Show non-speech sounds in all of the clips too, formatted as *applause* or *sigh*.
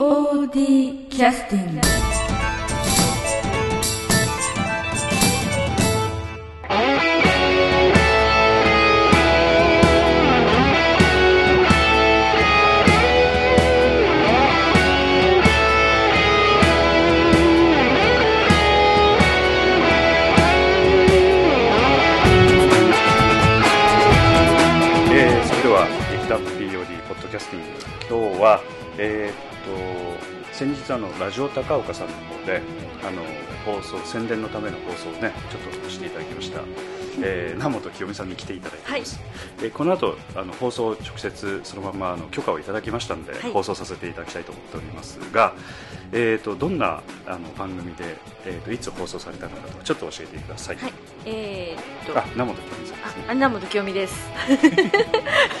POD キャスティングえーそれでは劇団 POD ポッドキャスティング。今日はえーと先日あのラジオ高岡さんの方であの放送宣伝のための放送をねちょっとしていただきました、えー南本清美さんに来ていただいてます、えーこの後あの放送を直接そのままあの許可をいただきましたので、はい。放送させていただきたいと思っておりますが、えーっとどんなあの番組で、えーっといつ放送されたのかとかちょっと教えてください、はい、えー、っと。あ南本清美さんですね。あ、南本清美です。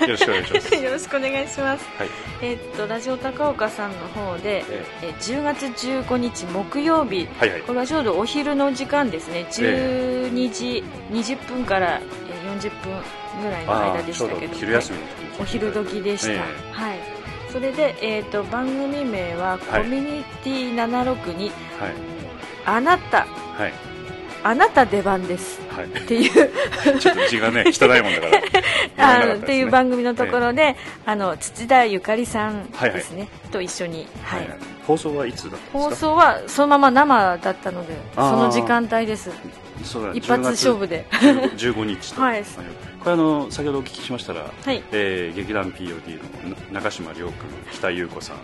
*laughs* よろしくお願いします。*laughs* よろしくお願いします。はい。えーっとラジオ高岡さんの方で、ええ。ー10月15日木曜日、はいはい。これはちょうどお昼の時間ですね。12時20分からえー40分ぐらいの間でしたけど、昼休みの時にお昼時でした。えはい。それでえーっと番組名はコミュニティ762、はい。あなた。はいあなた出番です。はい。っていう。*laughs* ちょっと字がね汚いもんだから。*laughs* あの読めなかっていう番組のところで、あの土田ゆかりさんはいはい。ですね、と一緒に、はい。はいはい。放送はいつだったんですか？放送はそのまま生だったのでそあー。の時間帯です。そうだ一発勝負で。10月 *laughs* 15日と。はい。これあの先ほどお聞きしましたら、はい。えー劇団 POD のな中島亮君北優子さん、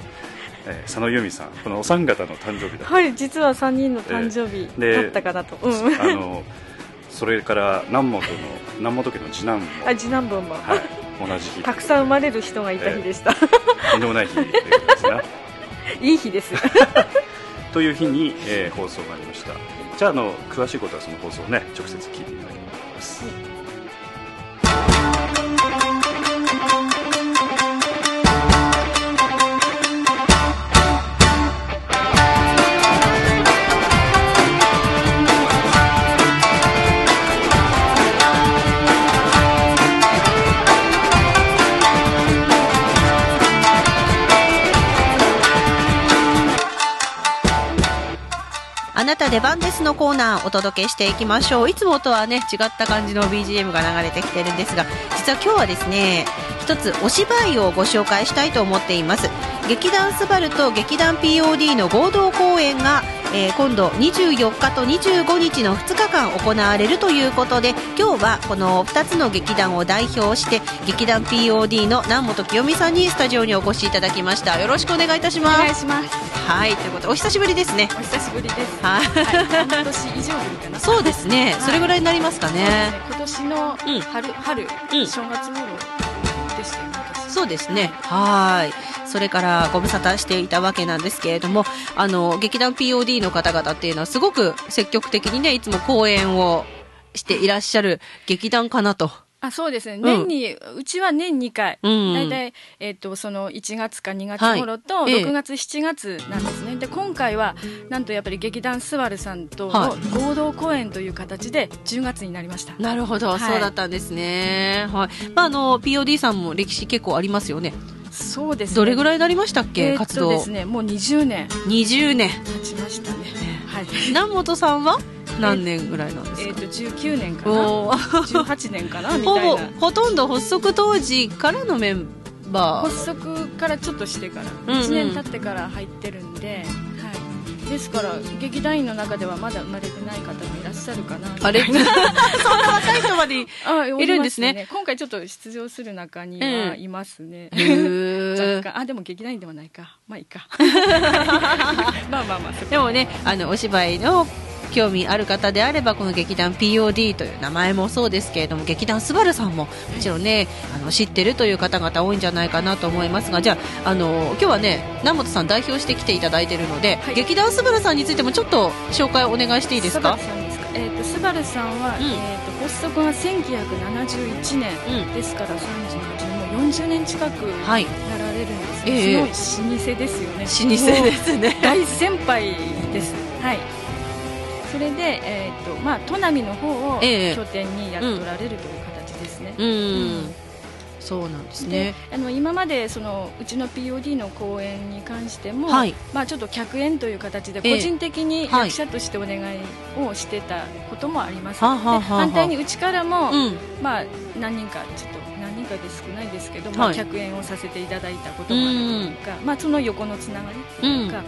えー佐野由美さんこのお三方の誕生日だはい実は3人の誕生日えーだったかなと、うん。あのそれから南本の南本家の次男も、あ次男坊も、はい、同じ日。たくさん生まれる人がいた日でした、とんでもない日ですね *laughs* いい日です。*laughs* という日に、えー放送がありました。じゃああの詳しいことはその放送をね直接聞いていただきます、あな出番ですのコーナーお届けしていきましょう。いつもとはね違った感じの BGM が流れてきてるんですが実は今日はですね一つお芝居をご紹介したいと思っています。劇団スバルと劇団 POD の合同公演が、えー今度24日と25日の2日間行われるということで今日はこの2つの劇団を代表して劇団 POD の南本清美さんにスタジオにお越しいただきました。よろしくお願いいたしおます。願いします。はいということでお久しぶりですね。お久しぶりです。はい。半年以上ぶりかな。そうですね、はい。それぐらいになりますかね。今年のうん。春、春、うん。正月頃でしたよね私そうですね。はい。それからご無沙汰していたわけなんですけれども、あの、劇団 POD の方々っていうのはすごく積極的にね、いつも公演をしていらっしゃる劇団かなと。あそうですね、ん年に、うちは年2回、うん大体、えっとその1月か2月頃と、はいええ6月、7月なんですね、で今回はなんとやっぱり劇団スバルさんとはの合同公演という形で10月になりました。なるほど、はいそうだったんですね。はい。まあ、あの、POD さんも歴史結構ありますよね。そうですねどれぐらいになりましたっけ、えーっ活動？とですね、もう20年20年。経ちましたね。はい。南本さんは？何年ぐらいなんですか？えーっと19年かな、おー18年かな *laughs* みほぼたいな。ほとんど発足当時からのメンバー発足からちょっとしてから、うんうん1年経ってから入ってるんで、はい、ですから劇団員の中ではまだ生まれてない方もいらっしゃるかな。あれ？*laughs* そんな若い人まで *laughs* いるんですね。今回ちょっと出場する中にええ。はいますね、る *laughs* 若干。あでも劇団員ではないか。まあいいか。まあまあまあでもねあのお芝居の興味ある方であればこの劇団 POD という名前もそうですけれども劇団スバルさんももちろんねあの知ってるという方々多いんじゃないかなと思いますがじゃああの今日はね南本さん代表して来ていただいているので、はい。劇団スバルさんについてもちょっと紹介お願いしていいですか？えっ、とスバルさんは、うん。えっ、と発足が1971年うん。ですから38年もう40年近くはい。なられるんですええね、すごい老舗ですよね。老舗ですね。大先輩です。はい。それで、えっ、と、まあ、砺波の方をええ。拠点にやっておられるという形ですね。うん、そうなんですでねあの今までそのうちの POD の公演に関しても、はい。まあ、ちょっと客演という形でええ。個人的にはい。役者としてお願いをしてたこともあります、はあはあはあはあ。で反対にうちからも、うん。まあ、何人かちょっと何人かで少ないですけど、まあ、はい。客演をさせていただいたこともあるというか、まあ、その横のつながりというか、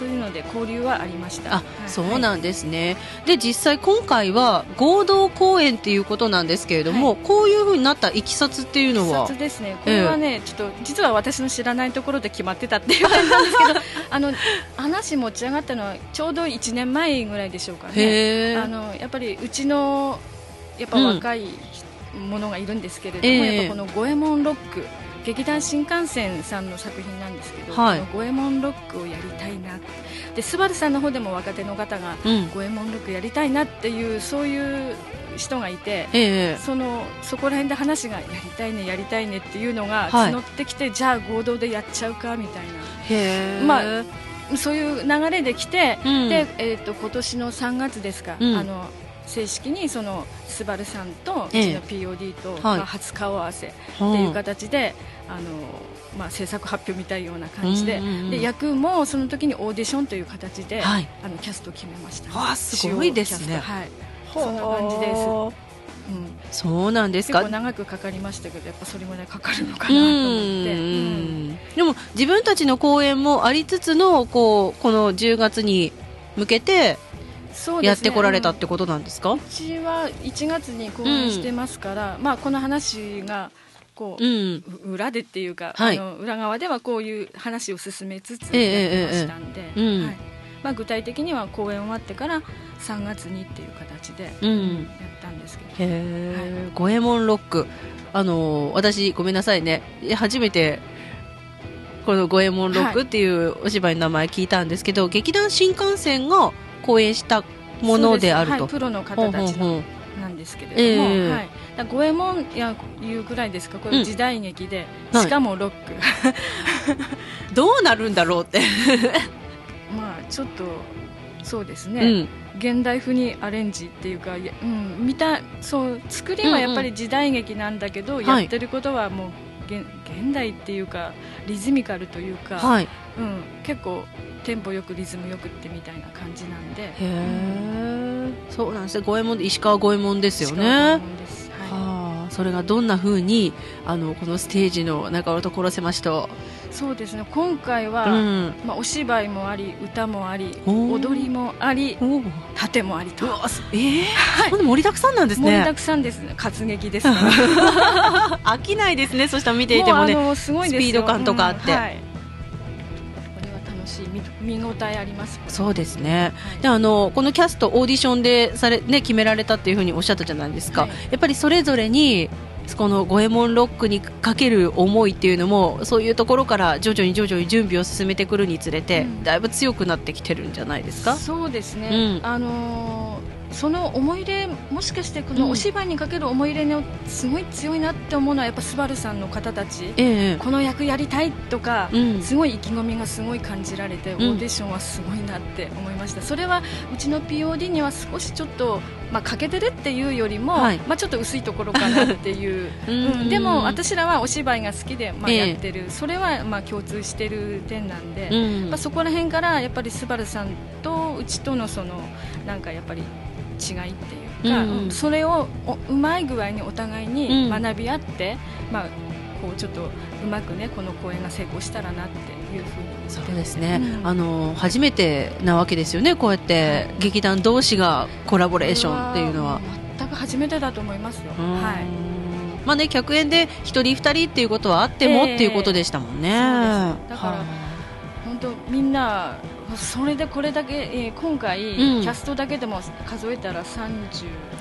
そういうので交流はありました。あ、はい。そうなんですね。で、実際今回は合同公演っていうことなんですけれども、はこういう風になったいきさつっていうのは？視察、ですね、これはね、ちょっと実は私の知らないところで決まってたっていう感じなんですけど、*laughs* あの話持ち上がったのはちょうど1年前ぐらいでしょうかね。あのやっぱりうちのやっぱ若いものがいるんですけれども、ええ。やっぱこの五右衛門ロック劇団新幹線さんの作品なんですけど、はい。五右衛門ロックをやりたいなでスバルさんの方でも若手の方がうん、五右衛門ロックやりたいなっていうそういう人がいて。ええ。そのそこら辺で話がやりたいねやりたいねっていうのがはい。募ってきて、じゃあ合同でやっちゃうかみたいへえ。まなそういう流れで来て、うん。で、えー、と今年の3月ですか、うん。あの正式にそのスバルさんとうえ。えちの POD と、初顔合わせっていう形で、あのまあ、制作発表みたいような感じで,、うんうんうん。で役もその時にオーディションという形で、はい。あのキャストを決めました、わあすごいですね。はい。そんな感じです、うん。そうなんですか。結構。長くかかりましたけどやっぱそれぐらいかかるのかうなと思って、んでも自分たちの公演もありつつのこうこの10月に向けてやってこられたってことなんですか、うちは1月に公演してますから、まあ、この話がこう、うん、う裏でっていうか、はい。あの裏側ではこういう話を進めつつやええってましたんで、ええうん。はい。まあ、具体的には公演終わってから3月にっていう形でうん。やったんですけど、へえ、五右衛門ロック。あのー私、ごめんなさいね。初めて、この五右衛門ロックっていうお芝居の名前聞いたんですけど、劇団新幹線が公演したものであると。はい、プロのほ方たちなんですけれども、ええ。はい、五右衛門やいうぐらいですか？こうん。れ時代劇で、はい。しかもロック。*laughs* どうなるんだろうって。*laughs* まあちょっとそうですね、うん。現代風にアレンジっていうか、うん、見たそう作りはやっぱり時代劇なんだけど、んやってることはもう現現代っていうかリズミカルというか、はい。うん、結構テンポよくリズムよくってみたいな感じなんでへえ。そうなんですね。五右衛門で、石川五右衛門ですよね。それがどんな風に、あの、このステージの中尾所狭しと、そうですね今回は、うん。まあ、お芝居もあり歌もあり踊りもあり。盾もありとええそんな盛りだくさんなんですね盛りだ。くさんですね *laughs* 活劇ですから飽きないですね。そしたら見ていてもね。うあのすごいスピード感とかあってうんはい、これは楽しい見見応えありますそうですね。はいであのこのキャストオーディションでされね決められたっていうふうにおっしゃったじゃないですか。はいやっぱりそれぞれにこの五右衛門ロックにかける思いっていうのもそういうところから徐々に徐々に準備を進めてくるにつれて、うん。だいぶ強くなってきてるんじゃないですか？そうですね、うん。あのーその思い入れもしかしてこうん。のお芝居にかける思い入れのすごい強いなって思うのはやっぱスバルさんの方たち。ええ。この役やりたいとか、うん。すごい意気込みがすごい感じられて、ん。オーディションはすごいなって思いました。それはうちの POD には少しちょっと、まあ、欠けてるっていうよりも、はい。まあ、ちょっと薄いところかなっていう。*laughs* ううん。でも私らはお芝居が好きで、まあ、ええ。やってる、それはまあ共通してる点なんで、うん。まあ、そこら辺からやっぱりスバルさんとうちとのそのなんかやっぱり違いっていうか、うんそれをおうまい具合にお互いにうん。学び合って、まあ、こうちょっとうまくねこの公演が成功したらなっていうふうにそうですね、うん。あの初めてなわけですよね、こうやって劇団同士がコラボレーションっていうのは。全く初めてだと思いますよ、うん。はい、まあね、客演で一人二人っていうことはあっても、ええっていうことでしたもんね。だからは本当みんなそれでこれだけ、えー今回、うん。キャストだけでも数えたら30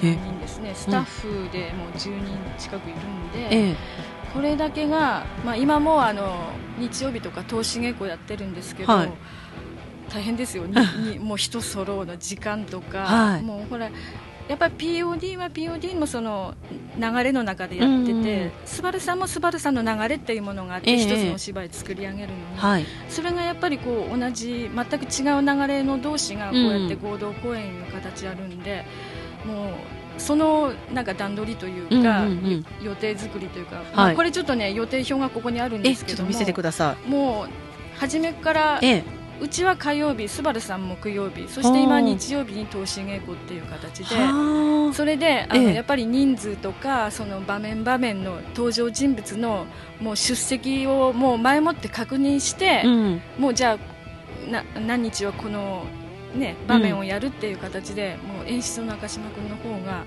え人ですね。スタッフでもう10人近くいるんで、ええ。これだけが、まあ、今もあの日曜日とか投資稽古やってるんですけど、はい。大変ですよ。ににもう人揃うの時間とか、はい。もうほらやっぱり POD は POD もその流れの中でやってて、うんうんスバルさんもスバルさんの流れっていうものがあって、ええ。一つのお芝居作り上げるのに、はい、それがやっぱりこう同じ全く違う流れの同士がこうやって合同公演の形あるんで、もうそのなんか段取りというか、うんうんうん。予定作りというか、はい。まあこれちょっとね予定表がここにあるんえですけどもちょっと見せてくださもう初めからいえうちは火曜日スバルさん木曜日そして今日曜日に投資稽古っていう形ではそれであの、ええ。やっぱり人数とかその場面場面の登場人物のもう出席をもう前もって確認してあ、うん。もうじゃあな何日はこの、ね、場面をやるっていう形で、もう演出の中島君の方が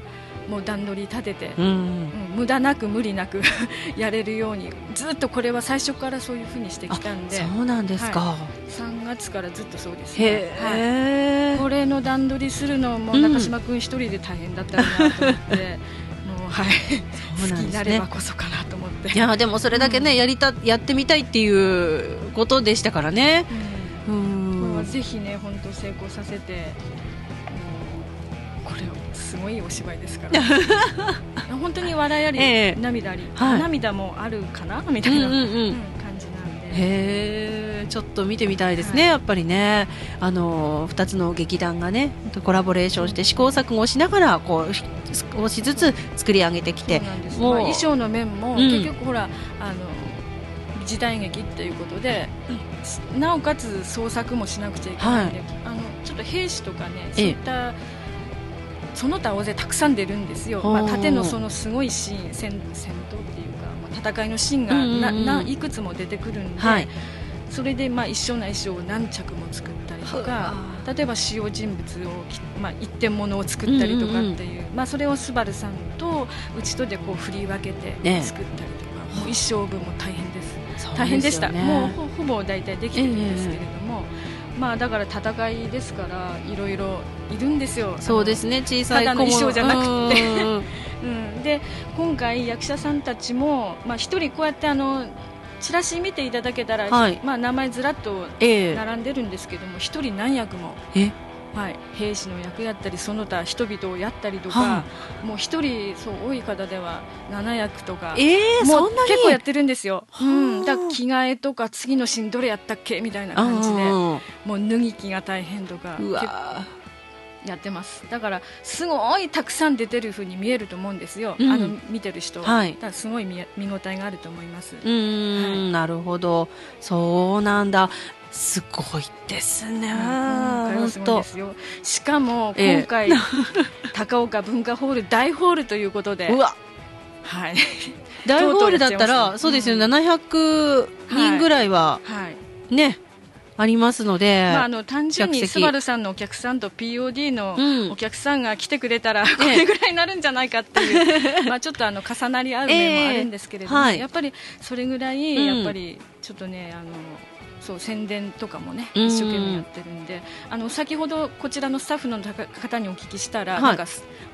もう段取り立てて、うん。うん無駄なく無理なく *laughs* やれるようにずっとこれは最初からそういうふうにしてきたんで。そうなんですか、3月からずっとそうですね。へはい。え、これの段取りするのもうん。中島君一人で大変だったなと思って、*laughs* もうはい。そう好きになればこそかなと思って。いやでもそれだけね、うん。やりたやってみたいっていうことでしたからね。ううんん。これはぜひね本当成功させてすごいお芝居ですから。*laughs* 本当に笑いあり、ええ。涙あり、はい。涙もあるかな？みたうんうんいな、うん。うん感じなんで。へえちょっと見てみたいですね、はい。やっぱりね。あの2つの劇団がねコラボレーションして試行錯誤しながらこう少しずつ作り上げてきてまあ、衣装の面も、うん。結局ほらあの時代劇っていうことで、なおかつ創作もしなくちゃいけないんで、あのちょっと兵士とかねそういったその他大勢たくさん出るんですよ、まあ、縦のそのすごいシーン戦戦闘っていうか、まあ、戦いのシーンがうんうんうん。な、ないくつも出てくるんで、はい。それでまあ一緒な衣装を何着も作ったりとか例えば主要人物をき、まあ、一点物を作ったりとかっていう,、まあ、それをスバルさんとうちとでこう振り分けてね作ったりとか、もう衣装部も大変です。そう大変でした。もうほほぼ大体できてるんですけれども、まあだから戦いですからいろいろいるんですよ。そうですね。小さいただの衣装じゃなくて。うん。*laughs* で今回役者さんたちもまあ一人こうやってあのチラシ見ていただけたら、はい。まあ名前ずらっとええ。並んでるんですけども一人何役も。え？はい、兵士の役やったりその他人々をやったりとか、はもう一人そう多い方では7役とかええもそんなに？結構やってるんですよ、はあ。うん、だ着替えとか次のシーンどれやったっけみたいな感じでうんもう脱ぎ着が大変とかやってます。だからすごいたくさん出てる風に見えると思うんですよ、うん。あの見てる人は、はい。だすごい見見応えがあると思います、うーん、なるほど。そうなんだすごいですね、本当しかもええ。今回、*laughs* 高岡文化ホール大ホールということで。うわ。はい。*laughs* 大ホールだったらそうですよ、うん。700人ぐらいははい。ね、ありますので、まあ、あの単純にスバルさんのお客さんと POD のうん。お客さんが来てくれたら、これぐらいになるんじゃないかっていう、*laughs* まあちょっとあの重なり合う面もあるんですけれども、やっぱりそれぐらい、うん。やっぱりちょっとね、あのそう宣伝とかもね、うん。一生懸命やってるんで、あの先ほどこちらのスタッフの方にお聞きしたら、はい。なんか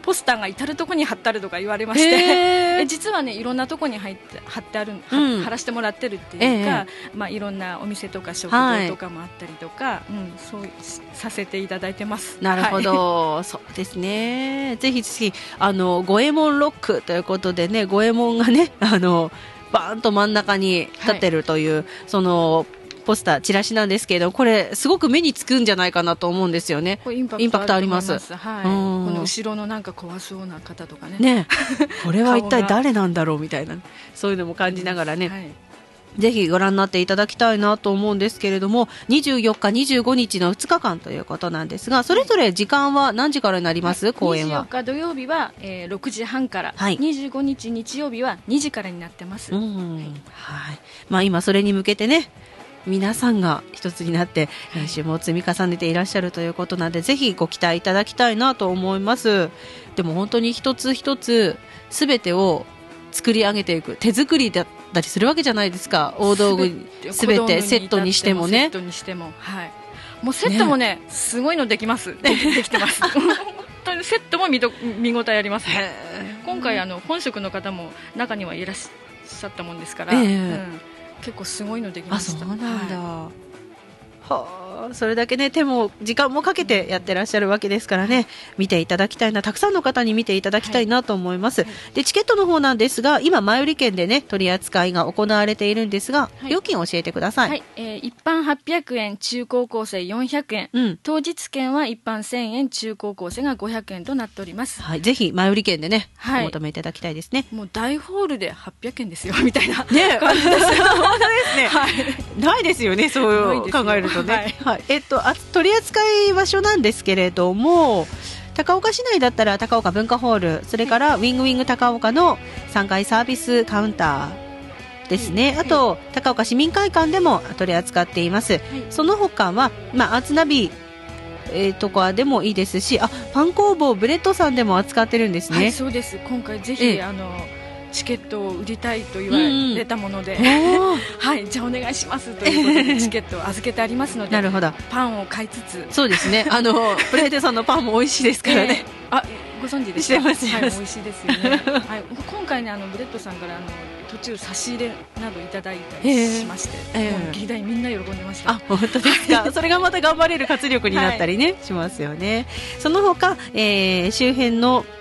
ポスターが至るところに貼ってあるとか言われまして。へ *laughs* えー実はねいろんなところに入って貼ってある、はうん。貼らせてもらってるっていうか、えまあいろんなお店とか食はい。堂とかもあったりとか、うんそうさせていただいてます。なるほはい。ど、*laughs* そうですね。ぜひぜひ、あの、五右衛門ロックということでね、五右衛門がね、あの、バーンと真ん中に立ってるという、その、ポスター、チラシなんですけれども、これ、すごく目につくんじゃないかなと思うんですよね。インパクトあります。はい。うん。この後ろのなんか怖そうな方とかね。ね、*laughs* これは一体誰なんだろうみたいな、そういうのも感じながらね、はい。ぜひご覧になっていただきたいなと思うんですけれども、24日、25日の2日間ということなんですが、それぞれ時間は何時からになります、公演は。24。日土曜日は、えー、6時半から、はい。25日日曜日は2時からになってます。うん。はい。まあ、今、それに向けてね皆さんが一つになって練習も積み重ねていらっしゃるということなので、ぜひご期待いただきたいなと思います。でも本当に一つ一つすべてを作り上げていく手作りだったりするわけじゃないですか。大道具すべてセットにしてもね。セットにしても、はい。もうセットもね、すごいのできます。できできてます。*laughs* 本当にセットも見ど見応えあります。今回あの本職の方も中にはいらっしゃったもんですから、ええうん結構すごいのできまあした。そうなんだ、ははよそれだけね手も時間もかけてやってらっしゃるわけですからね見ていただきたいなたくさんの方に見ていただきたいなと思います、はい、でチケットの方なんですが今前売り券でね取り扱いが行われているんですが、はい、料金を教えてください、はい、えー、一般800円中高校生400円、うん、当日券は一般1000円中高校生が500円となっております。はいぜひ前売り券でね、はい、お求めいただきたいですね。もう大ホールで800円ですよみたいなね。感じです。*laughs* 本当ですね、はい、ないですよねそう考えるとね、はい、はい、えっとあ取り扱い場所なんですけれども高岡市内だったら高岡文化ホールそれからウィングウィング高岡の3階サービスカウンターですね、あと高岡市民会館でも取り扱っています、その他は、まあ、アーツナビえー、とかでもいいですしあパン工房ブレッドさんでも扱ってるんですね、はい、そうです。今回ぜひ、あのチケットを売りたいと言われたもので、うん、*laughs* はいじゃあお願いしますということで *laughs* チケットを預けてありますのでなるほど。パンを買いつつ。そうですね。*laughs* あのブレッドさんのパンも美味しいですからね、えー、あご存知ですか？はい、美味しいですよね、はい、今回ねあのブレッドさんからあの途中差し入れなどいただいたりしまして、えー、劇団みんな喜んでましたあ本当ですか？それがまた頑張れる活力になったりね、はい、しますよね。その他、えー、周辺のあ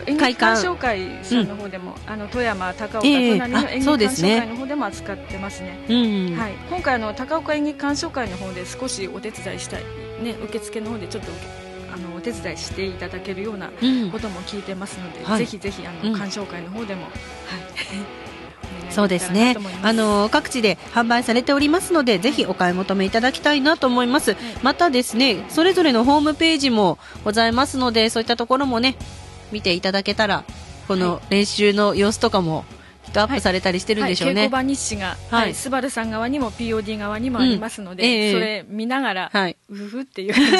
と演劇鑑賞会さんの方でも、うん、あの富山高岡隣の演劇鑑賞会の方でも扱ってますね、すねはい、今回あの高岡演劇鑑賞会の方で少しお手伝いしたいね受付の方でちょっとあのお手伝いしていただけるようなことも聞いてますので、うん、ぜひぜひあの、鑑賞会の方でも、はい。*laughs* そうですね。あの各地で販売されておりますのでぜひお買い求めいただきたいなと思います、またですねそれぞれのホームページもございますのでそういったところもね見ていただけたらこの練習の様子とかもットアップされたりしてるんでしょうね、はい、稽古場日誌が、はい、スバルさん側にも POD 側にもありますので、うん。えー、それ見ながら、はい、うふっていう感じで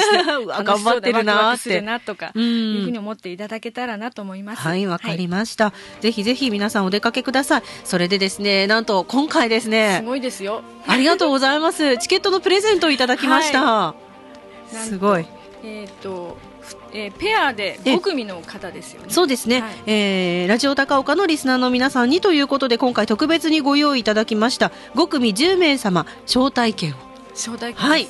頑張ってるなって。なとか、いうふうに思っていただけたらなと思います。はいわかりました、はい、ぜひぜひ皆さんお出かけください。それでですねなんと今回ですねすごいですよ。ありがとうございます。チケットのプレゼントをいただきました、*laughs* すごい。えっ、ー、とえー、ペアで5組の方ですよね。そうですね、はい、えー、ラジオ高岡のリスナーの皆さんにということで今回特別にご用意いただきました5組10名様招待券を。招待券はい。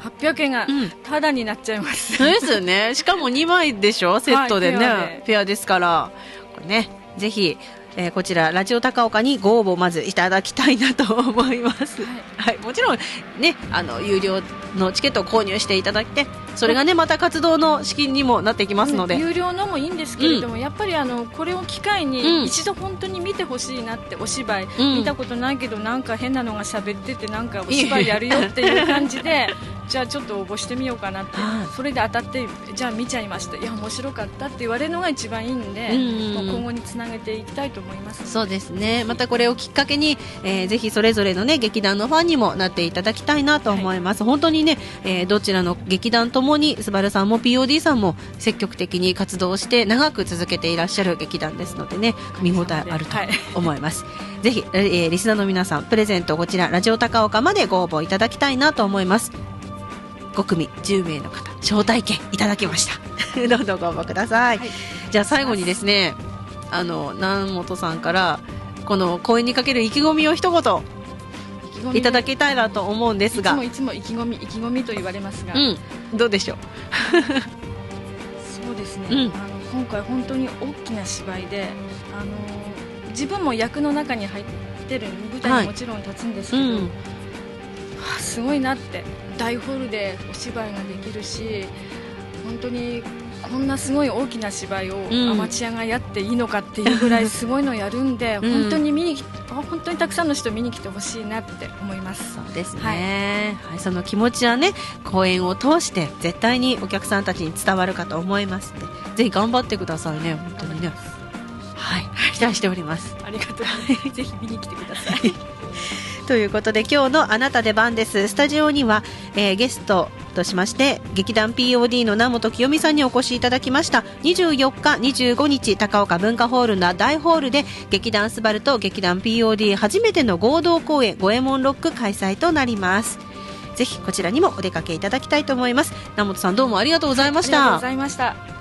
800円がただになっちゃいます、うん、ですよね。しかも2枚でしょ？セットでね、はい、ペアペアですから。これね。ぜひえー、こちらラジオ高岡にご応募まずいただきたいなと思います、はい、はい、もちろんねあの有料のチケットを購入していただいてそれがねまた活動の資金にもなっていきますので、有料のもいいんですけれども、うん、やっぱりあのこれを機会に一度本当に見てほしいなってお芝居、うん、見たことないけどなんか変なのが喋っててなんかお芝居やるよっていう感じで *laughs* じゃあちょっと応募してみようかなって、それで当たってじゃあ見ちゃいました。いや面白かったって言われるのが一番いいんで、もう今後につなげていきたいと思います。そうですね。またこれをきっかけに、えー、ぜひそれぞれのね劇団のファンにもなっていただきたいなと思います、はい、本当にね、えー、どちらの劇団ともにスバルさんも POD さんも積極的に活動して長く続けていらっしゃる劇団ですのでね見応えあると思います、はい、ぜひ、えー、リスナーの皆さんプレゼントこちらラジオ高岡までご応募いただきたいなと思います。5組10名の方招待券いただきました。*laughs* どうぞご応募ください、はい、じゃあ最後にですねあの南本さんからこの公演にかける意気込みを一言いただきたいなと思うんですがいつもいつも意気込み意気込みと言われますが、うん、どうでしょう？*laughs* そうですね、うん、あの今回本当に大きな芝居であの自分も役の中に入ってる舞台にもちろん立つんですけど、はいうん、すごいなって大ホールでお芝居ができるし本当にこんなすごい大きな芝居をアマチュアがやっていいのかっていうぐらいすごいのやるんで、うん、本当に見に本当にたくさんの人見に来てほしいなって思います。そうですね、はい、はい、その気持ちはね公演を通して絶対にお客さんたちに伝わるかと思いますのでぜひ頑張ってくださいね本当にね。はい。期待しております。ありがとう。*laughs* ぜひ見に来てください *laughs* ということで今日のあなた出番です。スタジオには、えー、ゲストとしまして劇団 POD の名本清美さんにお越しいただきました。24日25日高岡文化ホールの大ホールで劇団スバルと劇団 POD 初めての合同公演五右衛門ロック開催となります。ぜひこちらにもお出かけいただきたいと思います。名本さんどうもありがとうございました。ありがとうございました。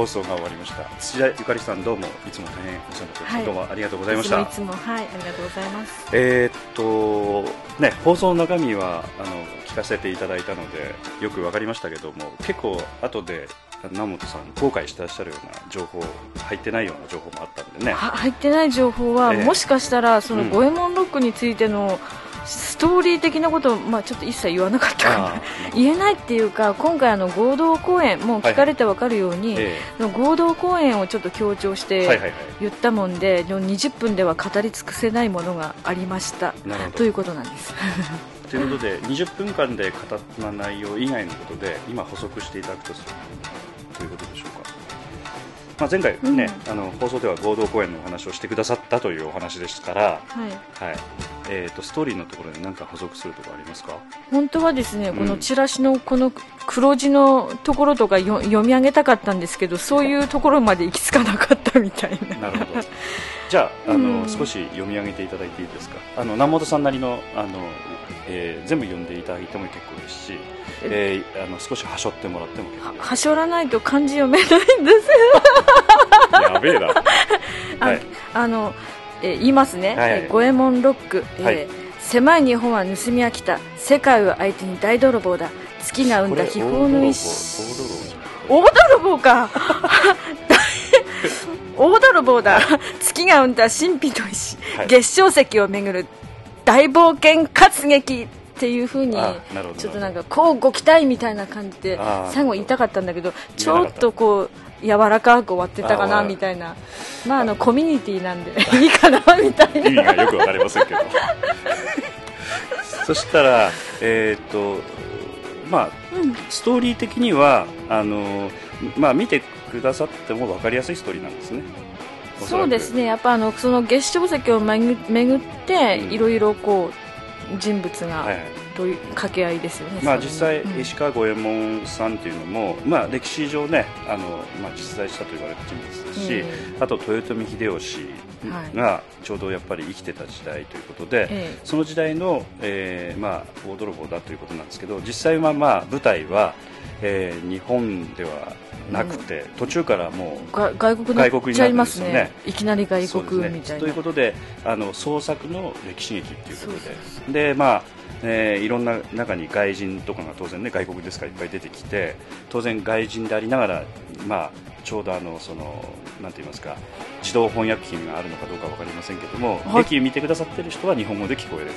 放送が終わりました。土田ゆかりさんどうもいつも大変お世話になってます、はい、どうもありがとうございました。いつもはいありがとうございます。えー、っとね放送の中身はあの聞かせていただいたのでよくわかりましたけども結構後で南本さん後悔してらっしゃるような情報入ってないような情報もあったんでね。入ってない情報は、えー、もしかしたらその五右衛門ロックについての、うんストーリー的なことを、まあ、ちょっと一切言わなかったかな言えないっていうか今回あの合同公演もう聞かれて分かるように、はい合同公演をちょっと強調して言ったもんで、はいはいはい、20分では語り尽くせないものがありました。ということなんです。*laughs* ということで20分間で語った内容以外のことで今補足していただくとするまあ、前回ね、うん、あの放送では合同公演のお話をしてくださったというお話ですから、はい、はい、えーと、ストーリーのところで何か補足するとかありますか？本当はですね、うん、このチラシのこの黒字のところとか読み上げたかったんですけどそういうところまで行き着かなかったみたいな。なるほど。じゃああの、うん、少し読み上げていただいていいですか？あの南本さんなりのあの、えー、全部読んでいただいても結構ですしえー、あの少しはしょってもらってもははしょらないと漢字読めないんですやべえな、はい、あの、えー、言いますね、五右衛門ロック、えー、はい、狭い日本は盗み飽きた。世界を相手に大泥棒だ。月が生んだ秘宝の一大泥棒か。*laughs* 大泥棒だ。月が生んだ神秘の石、はい、月照石をめぐる大冒険活劇っていうふうにちょっとなんかこうご期待みたいな感じで最後言いたかったんだけどちょっとこう柔らかく終わってたかなみたいな。まああのコミュニティなんで *laughs* いいかなみたいな。意味がよくわかりませんけど。そしたらえっ、とまあ、ストーリー的にはあのまあ見てくださっても分かりやすいストーリーなんですねそうですね。やっぱあのその月照石を巡っていろいろこう人物が、という掛け合いですよね、まあ、実際、石川五右衛門さんというのも、まあ、歴史上ねあの、まあ、実在したと言われる人物ですし、あと豊臣秀吉がちょうどやっぱり生きてた時代ということで、その時代の、えーまあ、大泥棒だということなんですけど実際は、まあ、舞台は、えー、日本ではなくて、途中からもう外国になりますね。いきなり外国みたいな、ということであの創作の歴史劇ということで。でまあえー、いろんな中に外人とかが当然ね外国ですからいっぱい出てきて当然外人でありながら、まあ、ちょうどあのそのなんて言いますか自動翻訳機があるのかどうか分かりませんけども劇見てくださってる人は日本語で聞こえる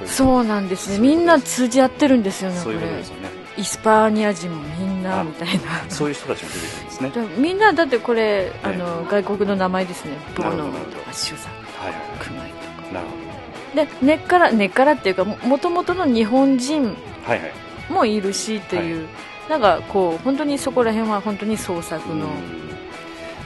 と。そうなんですね。みんな通じ合ってるんですよねそういうことですよね。イスパーニア人もみんなみたいな。そういう人たちも出てくるんですね。みんなだってこれ、あの外国の名前ですね。ボノとかシュさん。とか、はいはい、で根っから根っからっていうかもともとの日本人もいるしという、はい。はい、なんかこう本当にそこら辺は本当に創作の。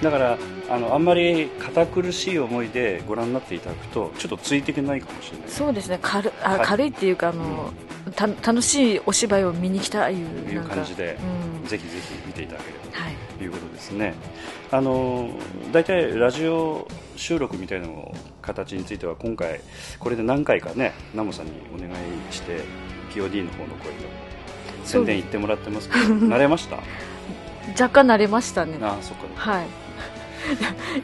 だからあのあんまり堅苦しい思いでご覧になっていただくとちょっとついていけないかもしれない。そうですね。軽あ、はい、軽いっていうかあの、うん、た楽しいお芝居を見に来たいういう感じで、うん、ぜひぜひ見ていただければとい。うことですね、はい、あの大体ラジオ収録みたいなの形については今回これで何回かねナモさんにお願いして POD の方の声と宣伝言ってもらってますけど慣れました？*laughs* 若干慣れましたね。あそっか。はい。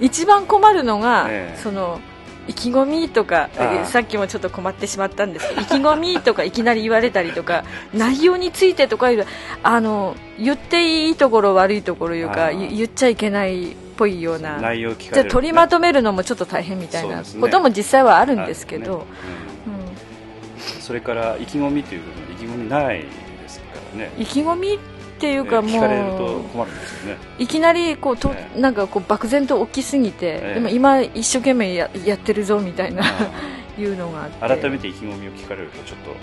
*laughs* 一番困るのが、えその意気込みとかさっきもちょっと困ってしまったんです。けど意気込みとかいきなり言われたりとか *laughs* 内容についてとかいうあの言っていいところ悪いところいうか言っちゃいけないっぽいような内容聞かれ、ね、取りまとめるのもちょっと大変みたいなことも実際はあるんですけど、ね。うん、それから意気込みということ意気込みないですからね。意気込みっていうかもう、いきなりこうと、なんかこう漠然と大きすぎて、でも今一生懸命ややってるぞみたいな *laughs* いうのがあって。改めて意気込みを聞かれるとちょっと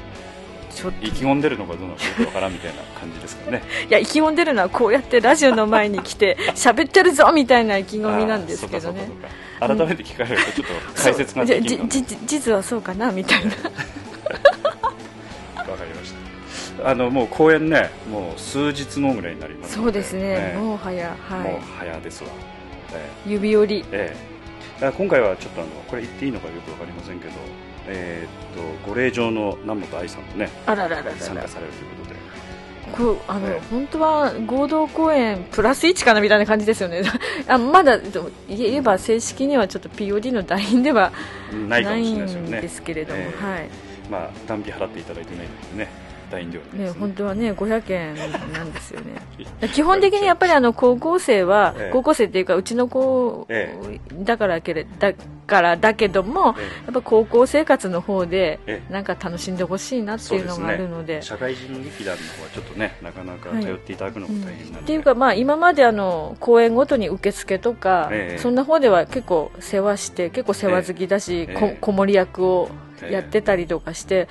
ちょっと。意気込んでるのかどうなのかよくわからんみたいな感じですかね。*laughs* いや意気込んでるのはこうやってラジオの前に来て喋ってるぞみたいな意気込みなんですけどね。改めて聞かれるとちょっと解説ができるじ実はそうかなみたいな。あのもう公演ねもう数日後ぐらいになりますそうですね、もう早はい。もう早ですわ、えー、指折り、ええ、今回はちょっとあのこれ言っていいのかよくわかりませんけどえー、っとご令嬢の南本愛さんもねあららら参加されるということで。こうあの、ね、本当は合同公演プラス1かなみたいな感じですよね。*laughs* あまだ言えば正式にはちょっと POD の団員ではないんですけれども、ねえ。ー、はい。まあ、単費払っていただいてないのでね大量ね、ね、本当はね500円なんですよね。*laughs* 基本的にやっぱりあの高校生は、ええ、高校生っていうかうちの子、え、だからけれだからだけども、やっぱ高校生活の方でなんか楽しんでほしいなっていうのがあるので、ね、社会人劇団の方はちょっとねなかなか頼っていただくのも大変なんで、はいうん、っていうかまあ今まであの公演ごとに受付とか、そんな方では結構世話して結構世話好きだし、こ子守役をやってたりとかして。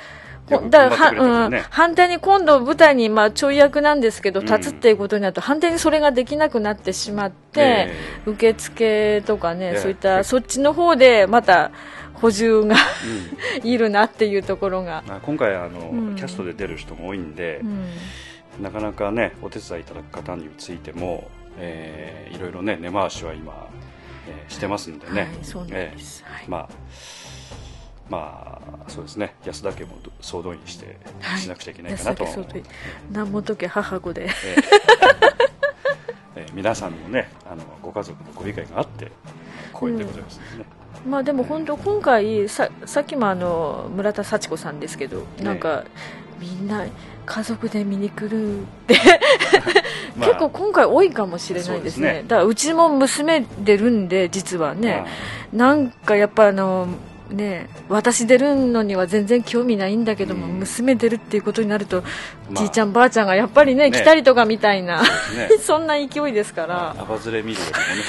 だからは、うん、反対に今度舞台に、まあ、ちょい役なんですけど、立つっていうことになると、反対にそれができなくなってしまって、受付とかね、そういった、そっちの方でまた、補充が *laughs* いるなっていうところが。今回あの、キャストで出る人も多いんで、なかなかね、お手伝いいただく方についても、えー、いろいろね、根回しは今、えー、してますんでね。はい、そうです。えー、まあまあそうですね。安田家も総動員してしなくちゃいけないかなと。はい、南本家母子で、えーえー、皆さんのねあのご家族のご理解があって公演でございますね、うん、まあでも本当今回ささっきもあの村田幸子さんですけど、なんか、みんな家族で見に来るって。*laughs* 結構今回多いかもしれないですね。ね、だからうちも娘出るんで実はね、なんかやっぱあのね、私出るのには全然興味ないんだけども、うん、娘出るっていうことになると、まあ、じいちゃんばあちゃんがやっぱりね、ね来たりとかみたいな、ね、*laughs* そんな勢いですから。あばずれ見るよりもね。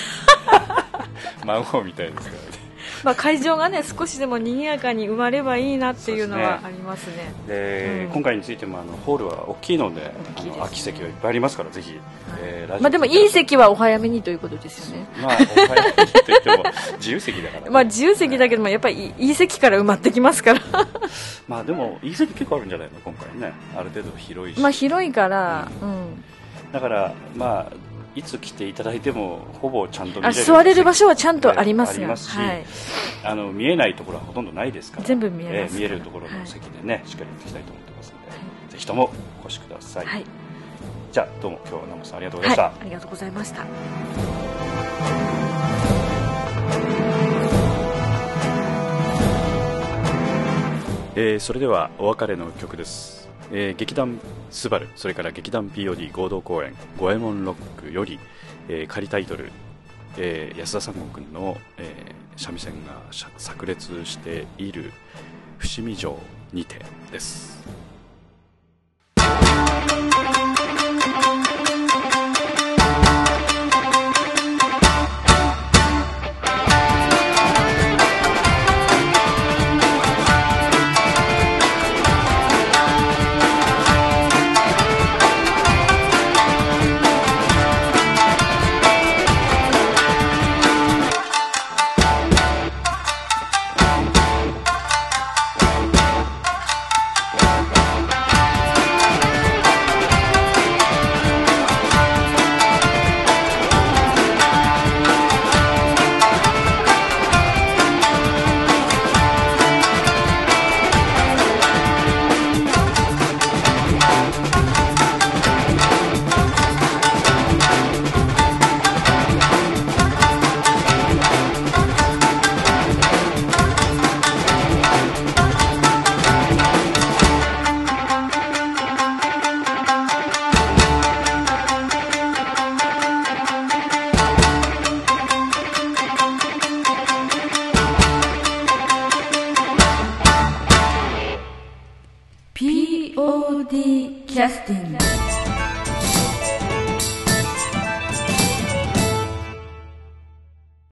*laughs* 孫みたいですからねまあ、会場がね少しでも賑やかに埋まればいいなっていうのはありますね。で、うん、今回についてもあのホールは大きいので空き席はいっぱいありますからぜひ、はい、えー、まあ、でもいい席はお早めにということですよね。まあお早めにと言っても自由席だから、ね、*laughs* まあ自由席だけどもやっぱりいい席から埋まってきますから。*laughs* まあでもいい席結構あるんじゃないの？今回ね。ある程度広いし。まあ広いから、うん、うん、だからまあいつ来ていただいてもほぼちゃんと見れる座れる場所はちゃんとありますが、し、はい、あの見えないところはほとんどないですから全部見えます、えー、見えるところの席でね、はい、しっかりやっていきたいと思ってますので、はい、ぜひともお越しください、はい、じゃあどうも今日は南本さんありがとうございました、ありがとうございました。えー、それではお別れの曲ですえー、劇団スバルそれから劇団 POD 合同公演「五右衛門ロック」より、えー、仮タイトル、えー、安田三悟君の、えー、三味線が炸裂している伏見城にてです。